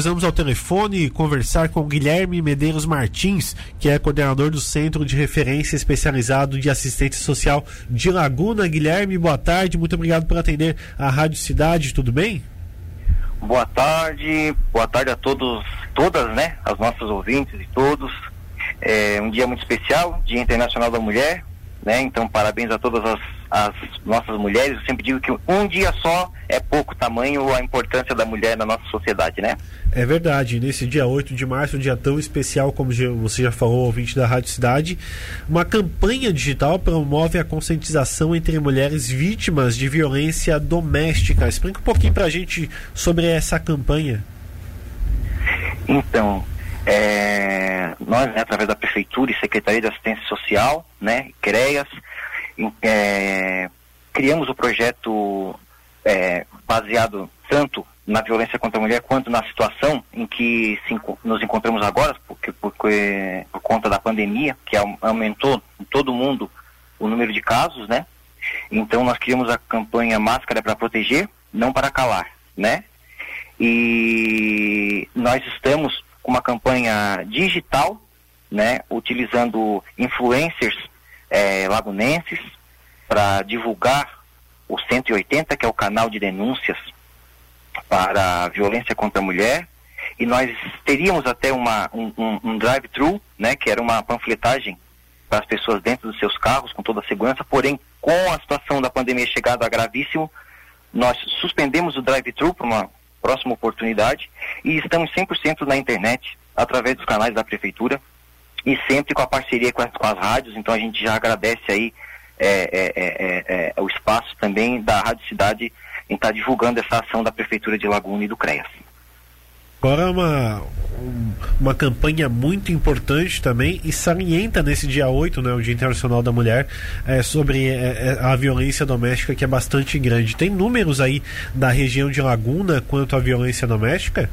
Vamos ao telefone conversar com Guilherme Medeiros Martins, que é coordenador do Centro de Referência Especializado de Assistência Social de Laguna. Guilherme, boa tarde, muito obrigado por atender a Rádio Cidade, tudo bem? Boa tarde, boa tarde a todos, todas, né, as nossas ouvintes e todos. É um dia muito especial, Dia Internacional da Mulher, né? Então, parabéns a todas as, as, nossas mulheres. Eu sempre digo que um dia só é pouco tamanho a importância da mulher na nossa sociedade, né? É verdade. Nesse dia 8 de março, um dia tão especial, como você já falou, ouvinte da Rádio Cidade, uma campanha digital promove a conscientização entre mulheres vítimas de violência doméstica. Explica um pouquinho pra gente sobre essa campanha. Então, é, nós, né, através da Prefeitura e Secretaria de Assistência Social, né, CREAS, é, criamos o projeto é, baseado tanto na violência contra a mulher quanto na situação em que se, nos encontramos agora, porque, porque, por conta da pandemia, que aumentou em todo mundo o número de casos, né? Então nós criamos a campanha Máscara para Proteger, não para calar, né? E nós estamos com uma campanha digital, né, utilizando influencers é, lagunenses para divulgar o 180, que é o canal de denúncias para violência contra a mulher. E nós teríamos até uma, um, um, um drive-thru, né, que era uma panfletagem para as pessoas dentro dos seus carros, com toda a segurança, porém, com a situação da pandemia chegada a gravíssimo, nós suspendemos o drive-thru para uma próxima oportunidade e estamos 100% na internet, através dos canais da prefeitura e sempre com a parceria com as, com as rádios, então a gente já agradece aí é, é, é, é o espaço também da Rádio Cidade em estar tá divulgando essa ação da Prefeitura de Laguna e do CREAS. Agora uma, uma campanha muito importante também e salienta nesse dia 8, né, o Dia Internacional da Mulher, é, sobre é, é, a violência doméstica que é bastante grande. Tem números aí da região de Laguna quanto à violência doméstica?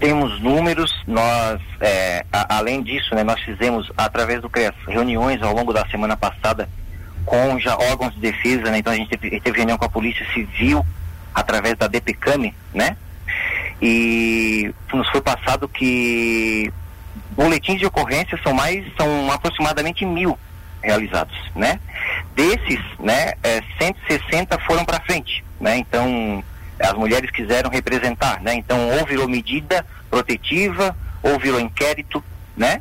Temos números, nós, é, a, além disso, né, nós fizemos, através do CREAS, reuniões ao longo da semana passada com já órgãos de defesa, né, então a gente teve, teve reunião com a Polícia Civil, através da DPCAME, né, e nos foi passado que boletins de ocorrência são mais, são aproximadamente mil realizados, né? Desses, né, é, 160 foram para frente, né? Então, as mulheres quiseram representar, né? Então, ou virou medida protetiva, ou virou inquérito, né?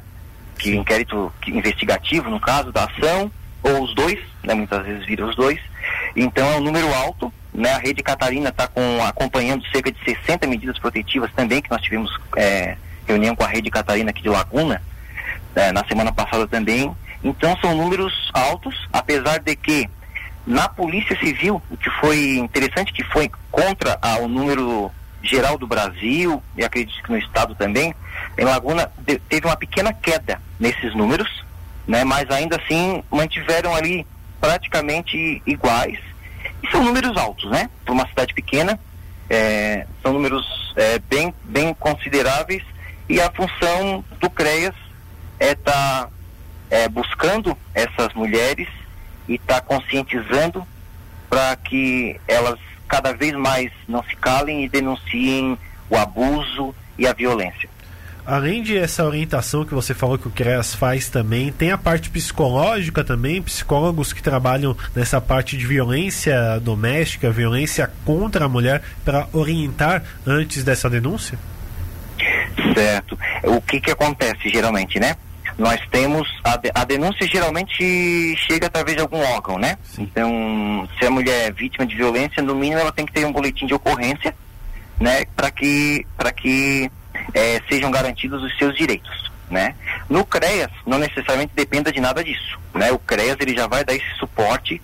Que inquérito investigativo, no caso da ação, ou os dois, né? Muitas vezes viram os dois. Então, é um número alto, né? A Rede Catarina está acompanhando cerca de 60 medidas protetivas também, que nós tivemos é, reunião com a Rede Catarina aqui de Laguna, é, na semana passada também. Então são números altos, apesar de que na Polícia Civil, o que foi interessante que foi contra o número geral do Brasil, e acredito que no estado também, em Laguna teve uma pequena queda nesses números, né, mas ainda assim mantiveram ali praticamente iguais e são números altos, né? Para uma cidade pequena, é, são números é, bem, bem consideráveis e a função do CREAS é estar tá, é, buscando essas mulheres e estar tá conscientizando para que elas cada vez mais não se calem e denunciem o abuso e a violência. Além de essa orientação que você falou que o CREAS faz também, tem a parte psicológica também, psicólogos que trabalham nessa parte de violência doméstica, violência contra a mulher, para orientar antes dessa denúncia? Certo. O que que acontece geralmente, né? Nós temos a, a denúncia geralmente chega através de algum órgão, né? Sim. Então, se a mulher é vítima de violência, no mínimo ela tem que ter um boletim de ocorrência, né? Para que para que sejam garantidos os seus direitos. Né? No CREAS, não necessariamente dependa de nada disso. Né? O CREAS ele já vai dar esse suporte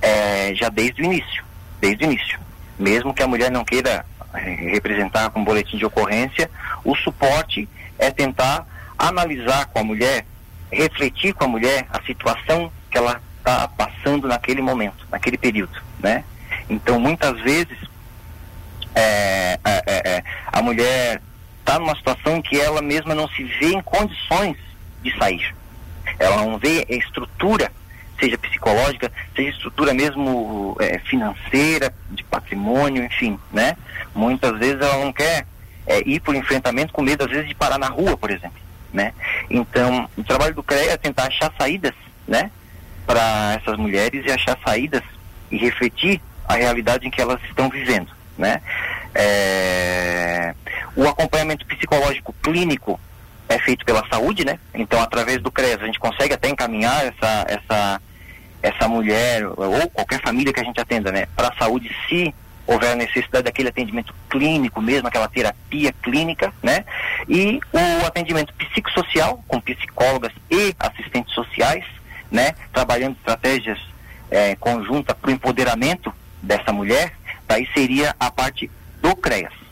é, já desde o início. Desde o início. Mesmo que a mulher não queira é, representar com boletim de ocorrência, o suporte é tentar analisar com a mulher, refletir com a mulher a situação que ela está passando naquele momento, naquele período. Né? Então, muitas vezes, é, é, é, a mulher está numa situação que ela mesma não se vê em condições de sair. Ela não vê estrutura, seja psicológica, seja estrutura mesmo é, financeira, de patrimônio, enfim, né? Muitas vezes ela não quer é, ir por enfrentamento com medo às vezes de parar na rua, por exemplo, né? Então, o trabalho do CREA é tentar achar saídas, né, para essas mulheres e achar saídas e refletir a realidade em que elas estão vivendo, né? É... O acompanhamento psicológico clínico é feito pela saúde, né? Então, através do CRES, a gente consegue até encaminhar essa, essa, essa mulher ou qualquer família que a gente atenda, né, para a saúde se houver a necessidade daquele atendimento clínico mesmo, aquela terapia clínica, né? E o atendimento psicossocial com psicólogas e assistentes sociais, né? Trabalhando estratégias é, conjuntas para o empoderamento dessa mulher, daí seria a parte do CREAS.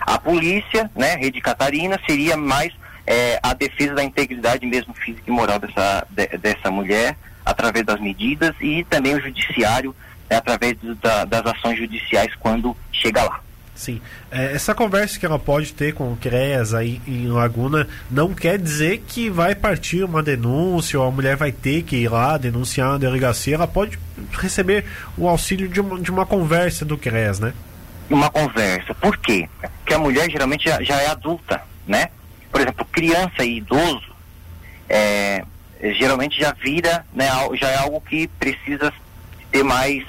A polícia, né, Rede Catarina, seria mais é, a defesa da integridade mesmo física e moral dessa, de, dessa mulher, através das medidas, e também o judiciário, é, através do, da, das ações judiciais quando chega lá. Sim. É, essa conversa que ela pode ter com o CREAS aí em Laguna não quer dizer que vai partir uma denúncia ou a mulher vai ter que ir lá denunciar na delegacia. Ela pode receber o auxílio de uma, de uma conversa do CREAS, né? Uma conversa. Por quê? Porque a mulher geralmente já, já é adulta, né? Por exemplo, criança e idoso, é, geralmente já vira, né, já é algo que precisa ter mais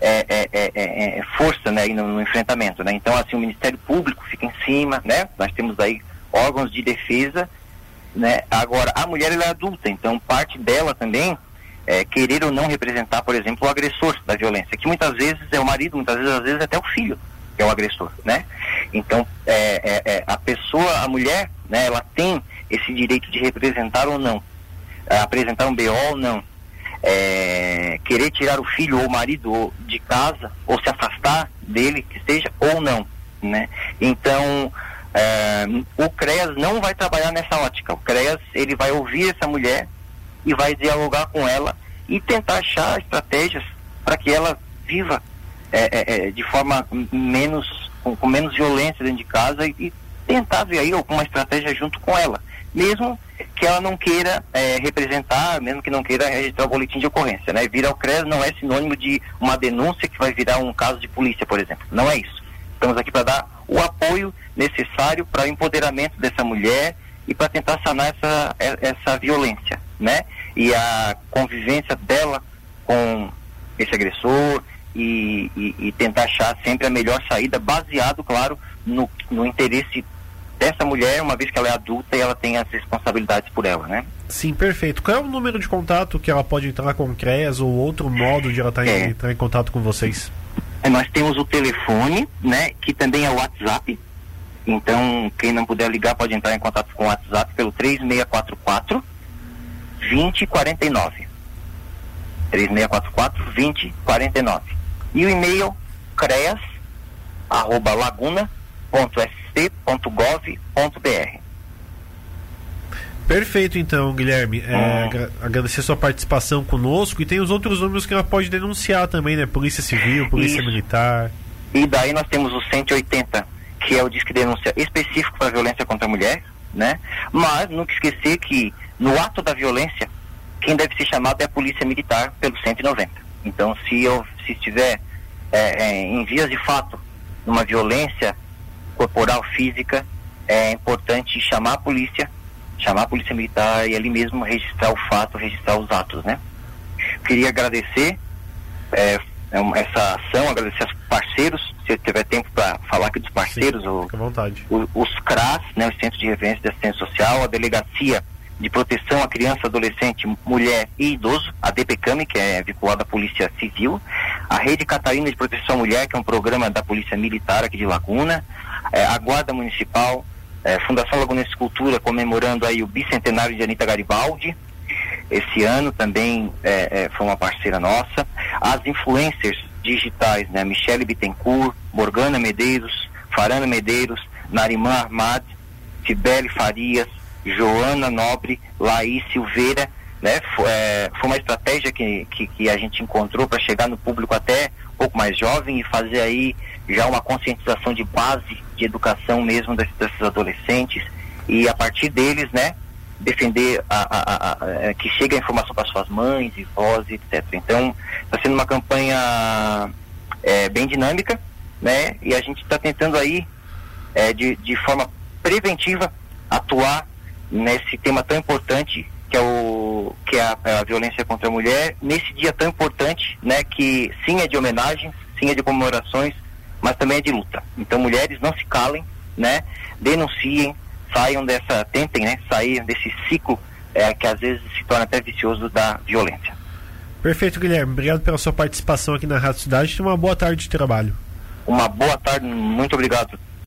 é é, é, é, é, força né, no, no, enfrentamento. Né? Então, assim, o Ministério Público fica em cima, né? nós temos aí órgãos de defesa. Né? Agora, a mulher ela é adulta, então parte dela também é querer ou não representar, por exemplo, o agressor da violência, que muitas vezes é o marido, muitas vezes, às vezes até o filho que é o agressor, né? Então, é, é, a pessoa, a mulher, né, ela tem esse direito de representar ou não, apresentar um BO ou não, é, querer tirar o filho ou o marido de casa ou se afastar dele, que seja, ou não, né? Então, é, o CREAS não vai trabalhar nessa ótica. O CREAS, ele vai ouvir essa mulher e vai dialogar com ela e tentar achar estratégias para que ela viva é, é, é, de forma menos, com, com, menos violência dentro de casa e, e tentar ver aí alguma estratégia junto com ela mesmo que ela não queira é, representar, mesmo que não queira registrar o boletim de ocorrência, né? Vir ao CRES não é sinônimo de uma denúncia que vai virar um caso de polícia, por exemplo. Não é isso. Estamos aqui para dar o apoio necessário para o empoderamento dessa mulher e para tentar sanar essa, essa violência, né? E a convivência dela com esse agressor e, e, e tentar achar sempre a melhor saída, baseado, claro, no, no interesse dessa mulher, uma vez que ela é adulta e ela tem as responsabilidades por ela, né? Sim, perfeito. Qual é o número de contato que ela pode entrar com o CREAS ou outro modo de ela tá é. entrar em contato com vocês? É, nós temos o telefone, né, que também é o WhatsApp. Então, quem não puder ligar pode entrar em contato com o WhatsApp pelo 3644 2049. 3644 2049. E o e-mail creas arroba laguna.sc pt.gov.br. Perfeito, então, Guilherme. É, hum. Agradecer a sua participação conosco e tem os outros números que ela pode denunciar também, né? Polícia Civil, Polícia Isso. Militar. E daí nós temos o 180, que é o disque de denúncia específico para violência contra a mulher, né? Mas nunca esquecer que no ato da violência, quem deve ser chamado é a Polícia Militar pelo 190. Então, se eu se estiver é, é, em vias de fato numa violência corporal, física, é importante chamar a polícia, chamar a polícia militar e ali mesmo registrar o fato, registrar os atos, né? Queria agradecer é, é essa ação, agradecer aos parceiros, se tiver tempo para falar aqui dos parceiros, Sim, o, vontade. O, os CRAS, né, os Centros de Referência de Assistência Social, a Delegacia de Proteção à Criança, Adolescente, Mulher e Idoso, a DPCAM, que é vinculada à Polícia Civil, a Rede Catarina de Proteção à Mulher, que é um programa da Polícia Militar aqui de Laguna, é, a Guarda Municipal, é, Fundação Lagunense Cultura comemorando aí o bicentenário de Anitta Garibaldi. Esse ano também é, foi uma parceira nossa. As influencers digitais, né? Michele Bittencourt, Morgana Medeiros, Farana Medeiros, Narimã Armad, Tibele Farias, Joana Nobre, Laís Silveira, né? Foi, é, foi uma estratégia que, que, que a gente encontrou para chegar no público até um pouco mais jovem e fazer aí já uma conscientização de base de educação mesmo desses, adolescentes e a partir deles, né, defender a, a, a, é, que chegue a informação para suas mães e vós, etc. Então, está sendo uma campanha é, bem dinâmica, né, e a gente está tentando aí é, de, de forma preventiva atuar nesse tema tão importante que é o que é a, a, violência contra a mulher nesse dia tão importante, né? Que sim é de homenagens, sim é de comemorações, mas também é de luta. Então mulheres não se calem, né? Denunciem, saiam dessa, tentem, né? Sair desse ciclo é, que às vezes se torna até vicioso da violência. Perfeito, Guilherme. Obrigado pela sua participação aqui na Rádio Cidade. Uma boa tarde de trabalho. Uma boa tarde, muito obrigado